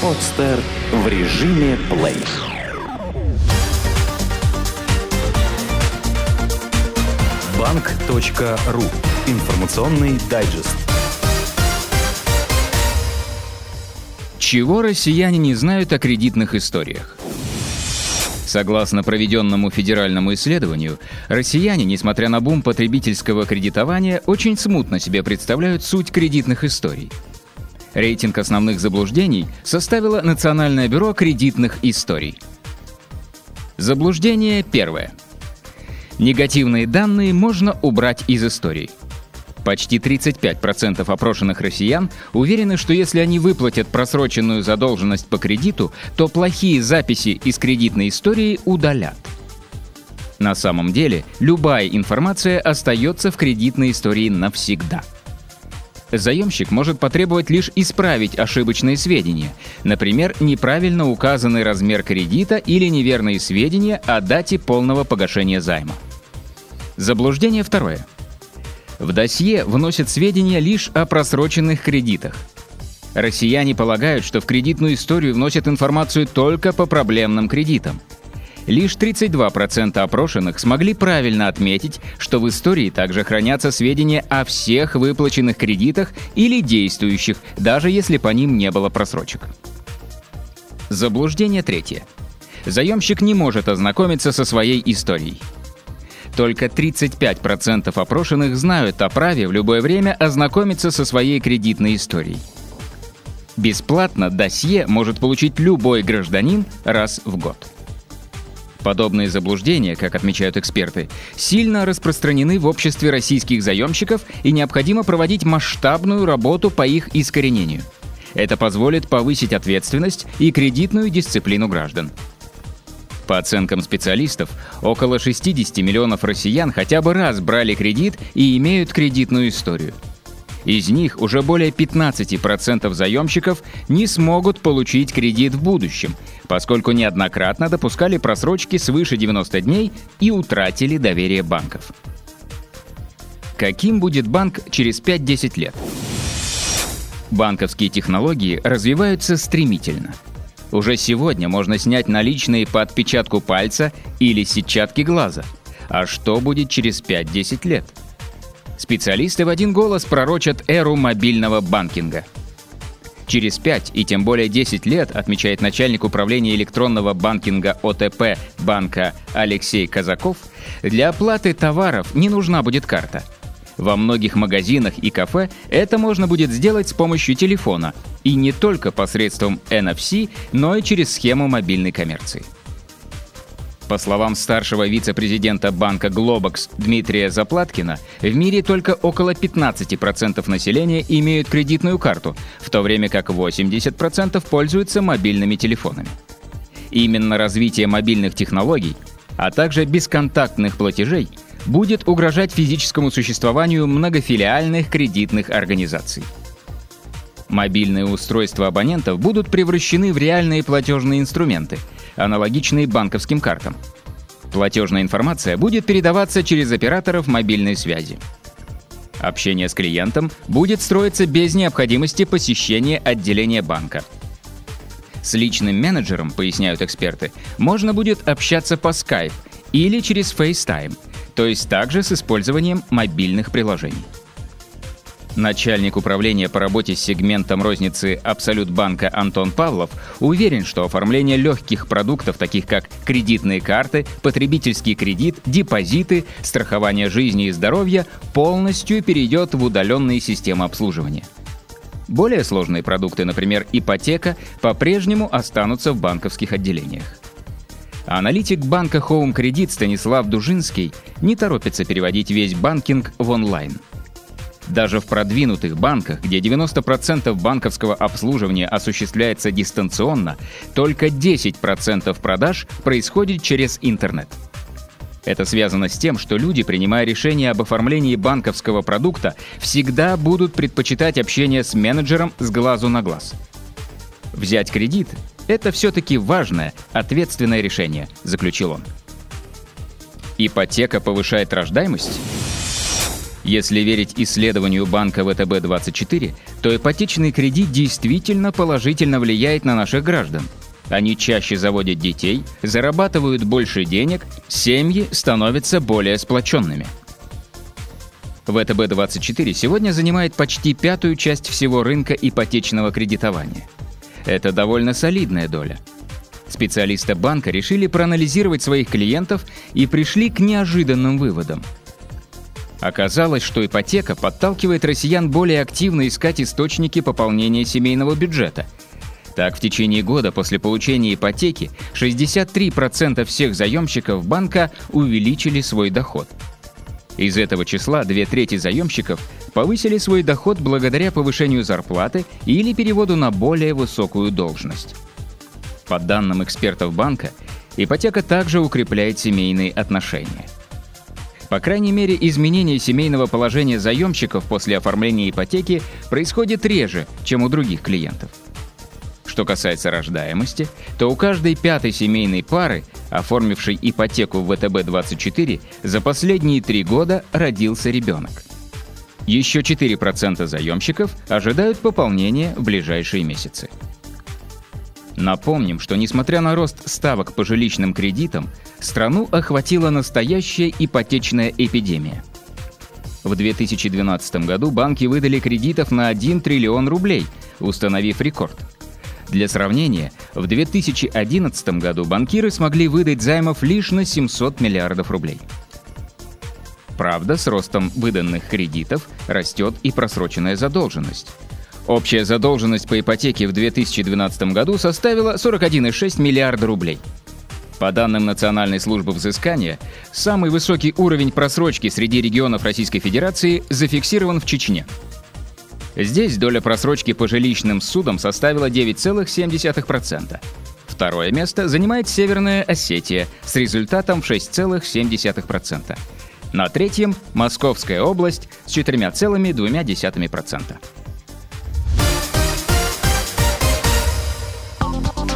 Подстер в режиме плей. Банк.ру. Информационный дайджест. Чего россияне не знают о кредитных историях? Согласно проведенному федеральному исследованию, россияне, несмотря на бум потребительского кредитования, очень смутно себе представляют суть кредитных историй. Рейтинг основных заблуждений составило Национальное бюро кредитных историй. Заблуждение первое. Негативные данные можно убрать из историй. Почти 35% опрошенных россиян уверены, что если они выплатят просроченную задолженность по кредиту, то плохие записи из кредитной истории удалят. На самом деле, любая информация остается в кредитной истории навсегда. Заемщик может потребовать лишь исправить ошибочные сведения, например, неправильно указанный размер кредита или неверные сведения о дате полного погашения займа. Заблуждение второе – в досье вносят сведения лишь о просроченных кредитах. Россияне полагают, что в кредитную историю вносят информацию только по проблемным кредитам. Лишь 32% опрошенных смогли правильно отметить, что в истории также хранятся сведения о всех выплаченных кредитах или действующих, даже если по ним не было просрочек. Заблуждение третье. Заемщик не может ознакомиться со своей историей. Только 35% опрошенных знают о праве в любое время ознакомиться со своей кредитной историей. Бесплатно досье может получить любой гражданин раз в год. Подобные заблуждения, как отмечают эксперты, сильно распространены в обществе российских заемщиков и необходимо проводить масштабную работу по их искоренению. Это позволит повысить ответственность и кредитную дисциплину граждан. По оценкам специалистов, около 60 миллионов россиян хотя бы раз брали кредит и имеют кредитную историю. Из них уже более 15% заемщиков не смогут получить кредит в будущем, поскольку неоднократно допускали просрочки свыше 90 дней и утратили доверие банков. Каким будет банк через 5-10 лет? Банковские технологии развиваются стремительно – уже сегодня можно снять наличные по отпечатку пальца или сетчатки глаза. А что будет через 5-10 лет? Специалисты в один голос пророчат эру мобильного банкинга. Через 5 и тем более 10 лет, отмечает начальник управления электронного банкинга ОТП банка Алексей Казаков, для оплаты товаров не нужна будет карта – во многих магазинах и кафе это можно будет сделать с помощью телефона, и не только посредством NFC, но и через схему мобильной коммерции. По словам старшего вице-президента банка Globox Дмитрия Заплаткина, в мире только около 15% населения имеют кредитную карту, в то время как 80% пользуются мобильными телефонами. Именно развитие мобильных технологий, а также бесконтактных платежей – будет угрожать физическому существованию многофилиальных кредитных организаций. Мобильные устройства абонентов будут превращены в реальные платежные инструменты, аналогичные банковским картам. Платежная информация будет передаваться через операторов мобильной связи. Общение с клиентом будет строиться без необходимости посещения отделения банка. С личным менеджером, поясняют эксперты, можно будет общаться по Skype или через FaceTime – то есть также с использованием мобильных приложений. Начальник управления по работе с сегментом розницы Абсолют банка Антон Павлов уверен, что оформление легких продуктов, таких как кредитные карты, потребительский кредит, депозиты, страхование жизни и здоровья, полностью перейдет в удаленные системы обслуживания. Более сложные продукты, например, ипотека, по-прежнему останутся в банковских отделениях. Аналитик банка Home Credit Станислав Дужинский не торопится переводить весь банкинг в онлайн. Даже в продвинутых банках, где 90% банковского обслуживания осуществляется дистанционно, только 10% продаж происходит через интернет. Это связано с тем, что люди, принимая решение об оформлении банковского продукта, всегда будут предпочитать общение с менеджером с глазу на глаз. Взять кредит это все-таки важное, ответственное решение, заключил он. Ипотека повышает рождаемость? Если верить исследованию банка ВТБ-24, то ипотечный кредит действительно положительно влияет на наших граждан. Они чаще заводят детей, зарабатывают больше денег, семьи становятся более сплоченными. ВТБ-24 сегодня занимает почти пятую часть всего рынка ипотечного кредитования. Это довольно солидная доля. Специалисты банка решили проанализировать своих клиентов и пришли к неожиданным выводам – Оказалось, что ипотека подталкивает россиян более активно искать источники пополнения семейного бюджета. Так, в течение года после получения ипотеки 63% всех заемщиков банка увеличили свой доход. Из этого числа две трети заемщиков повысили свой доход благодаря повышению зарплаты или переводу на более высокую должность. По данным экспертов банка, ипотека также укрепляет семейные отношения – по крайней мере, изменение семейного положения заемщиков после оформления ипотеки происходит реже, чем у других клиентов. Что касается рождаемости, то у каждой пятой семейной пары, оформившей ипотеку в ВТБ-24, за последние три года родился ребенок. Еще 4% заемщиков ожидают пополнения в ближайшие месяцы. Напомним, что несмотря на рост ставок по жилищным кредитам, страну охватила настоящая ипотечная эпидемия. В 2012 году банки выдали кредитов на 1 триллион рублей, установив рекорд. Для сравнения, в 2011 году банкиры смогли выдать займов лишь на 700 миллиардов рублей. Правда, с ростом выданных кредитов растет и просроченная задолженность. Общая задолженность по ипотеке в 2012 году составила 41,6 миллиарда рублей. По данным Национальной службы взыскания, самый высокий уровень просрочки среди регионов Российской Федерации зафиксирован в Чечне. Здесь доля просрочки по жилищным судам составила 9,7%. Второе место занимает Северная Осетия с результатом в 6,7%. На третьем – Московская область с 4,2%.